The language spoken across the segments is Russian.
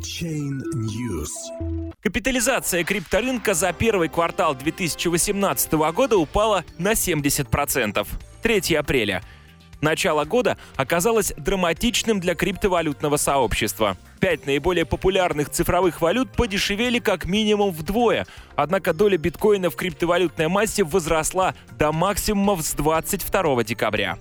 Chain News. Капитализация крипторынка за первый квартал 2018 года упала на 70%. 3 апреля. Начало года оказалось драматичным для криптовалютного сообщества. Пять наиболее популярных цифровых валют подешевели как минимум вдвое, однако доля биткоина в криптовалютной массе возросла до максимумов с 22 декабря.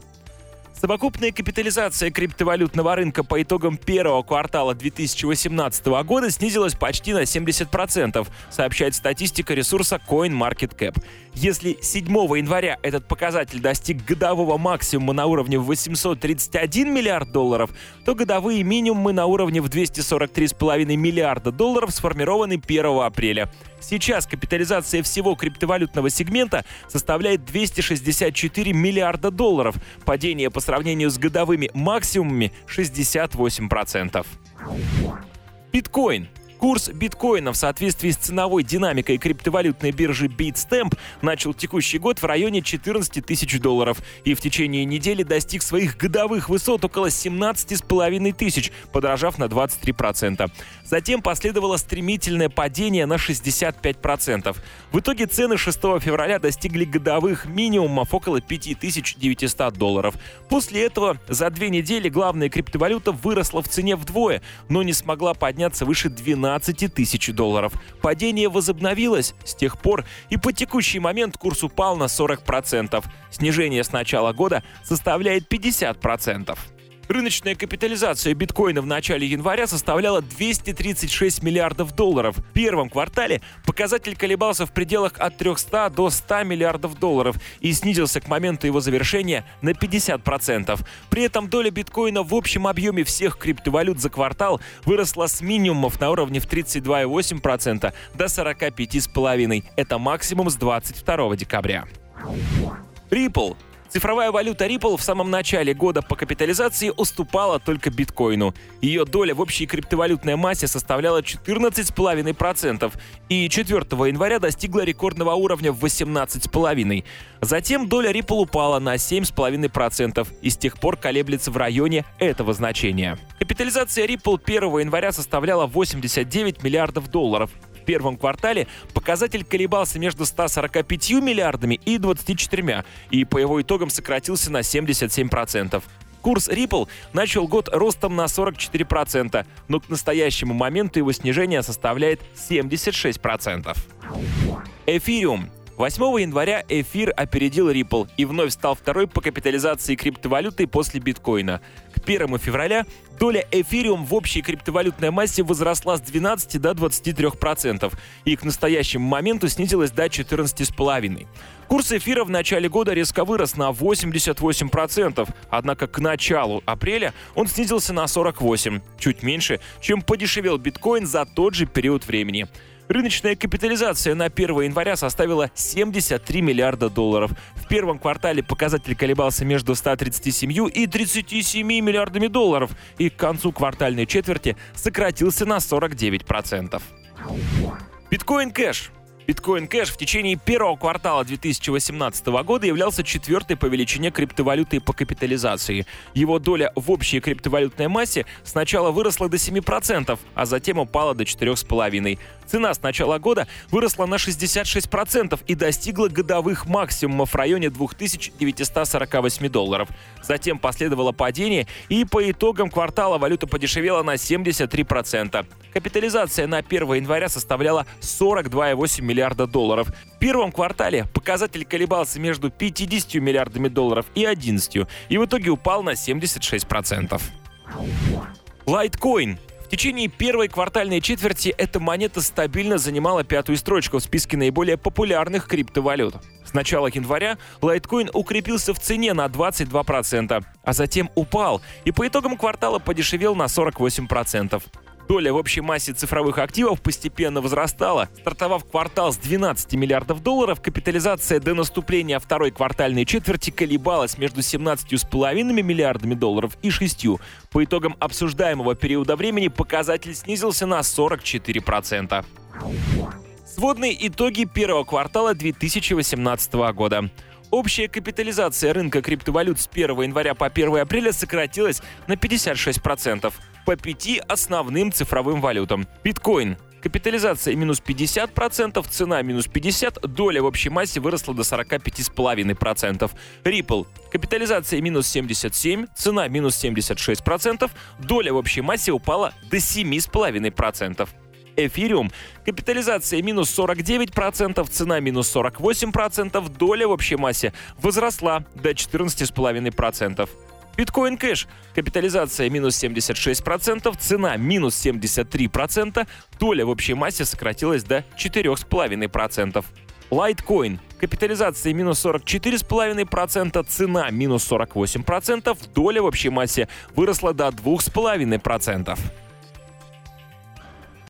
Совокупная капитализация криптовалютного рынка по итогам первого квартала 2018 года снизилась почти на 70%, сообщает статистика ресурса CoinMarketCap. Если 7 января этот показатель достиг годового максимума на уровне 831 миллиард долларов, то годовые минимумы на уровне в 243,5 миллиарда долларов сформированы 1 апреля. Сейчас капитализация всего криптовалютного сегмента составляет 264 миллиарда долларов. Падение по сравнению с годовыми максимумами 68%. Биткоин Курс биткоина в соответствии с ценовой динамикой криптовалютной биржи Bitstamp начал текущий год в районе 14 тысяч долларов и в течение недели достиг своих годовых высот около 17,5 тысяч, подорожав на 23%. Затем последовало стремительное падение на 65%. В итоге цены 6 февраля достигли годовых минимумов около 5900 долларов. После этого за две недели главная криптовалюта выросла в цене вдвое, но не смогла подняться выше 12 15 тысяч долларов. Падение возобновилось с тех пор, и по текущий момент курс упал на 40%. Снижение с начала года составляет 50%. Рыночная капитализация биткоина в начале января составляла 236 миллиардов долларов. В первом квартале показатель колебался в пределах от 300 до 100 миллиардов долларов и снизился к моменту его завершения на 50%. При этом доля биткоина в общем объеме всех криптовалют за квартал выросла с минимумов на уровне в 32,8% до 45,5%. Это максимум с 22 декабря. Ripple Цифровая валюта Ripple в самом начале года по капитализации уступала только биткоину. Ее доля в общей криптовалютной массе составляла 14,5% и 4 января достигла рекордного уровня в 18,5%. Затем доля Ripple упала на 7,5% и с тех пор колеблется в районе этого значения. Капитализация Ripple 1 января составляла 89 миллиардов долларов первом квартале показатель колебался между 145 миллиардами и 24, и по его итогам сократился на 77%. Курс Ripple начал год ростом на 44%, но к настоящему моменту его снижение составляет 76%. Эфириум 8 января эфир опередил Ripple и вновь стал второй по капитализации криптовалюты после биткоина. К 1 февраля доля эфириум в общей криптовалютной массе возросла с 12 до 23% и к настоящему моменту снизилась до 14,5%. Курс эфира в начале года резко вырос на 88%, однако к началу апреля он снизился на 48%, чуть меньше, чем подешевел биткоин за тот же период времени. Рыночная капитализация на 1 января составила 73 миллиарда долларов. В первом квартале показатель колебался между 137 и 37 миллиардами долларов и к концу квартальной четверти сократился на 49%. Биткоин Кэш Биткоин Кэш в течение первого квартала 2018 года являлся четвертой по величине криптовалютой по капитализации. Его доля в общей криптовалютной массе сначала выросла до 7%, а затем упала до 4,5%. Цена с начала года выросла на 66% и достигла годовых максимумов в районе 2948 долларов. Затем последовало падение, и по итогам квартала валюта подешевела на 73%. Капитализация на 1 января составляла 42,8 миллиарда долларов. В первом квартале показатель колебался между 50 миллиардами долларов и 11, и в итоге упал на 76%. Litecoin в течение первой квартальной четверти эта монета стабильно занимала пятую строчку в списке наиболее популярных криптовалют. С начала января лайткоин укрепился в цене на 22%, а затем упал и по итогам квартала подешевел на 48%. Доля в общей массе цифровых активов постепенно возрастала. Стартовав квартал с 12 миллиардов долларов, капитализация до наступления второй квартальной четверти колебалась между 17,5 миллиардами долларов и 6. По итогам обсуждаемого периода времени показатель снизился на 44%. Сводные итоги первого квартала 2018 года. Общая капитализация рынка криптовалют с 1 января по 1 апреля сократилась на 56%. По пяти основным цифровым валютам. Биткоин Капитализация минус 50%, цена минус 50%, доля в общей массе выросла до 45,5%. Ripple. Капитализация минус 77%, цена минус 76%, доля в общей массе упала до 7,5%. Эфириум. Капитализация минус 49%, цена минус 48%, доля в общей массе возросла до 14,5%. Биткоин Кэш. Капитализация минус 76%, цена минус 73%, доля в общей массе сократилась до 4,5%. Litecoin. Капитализация минус 44,5%, цена минус 48%, доля в общей массе выросла до 2,5%.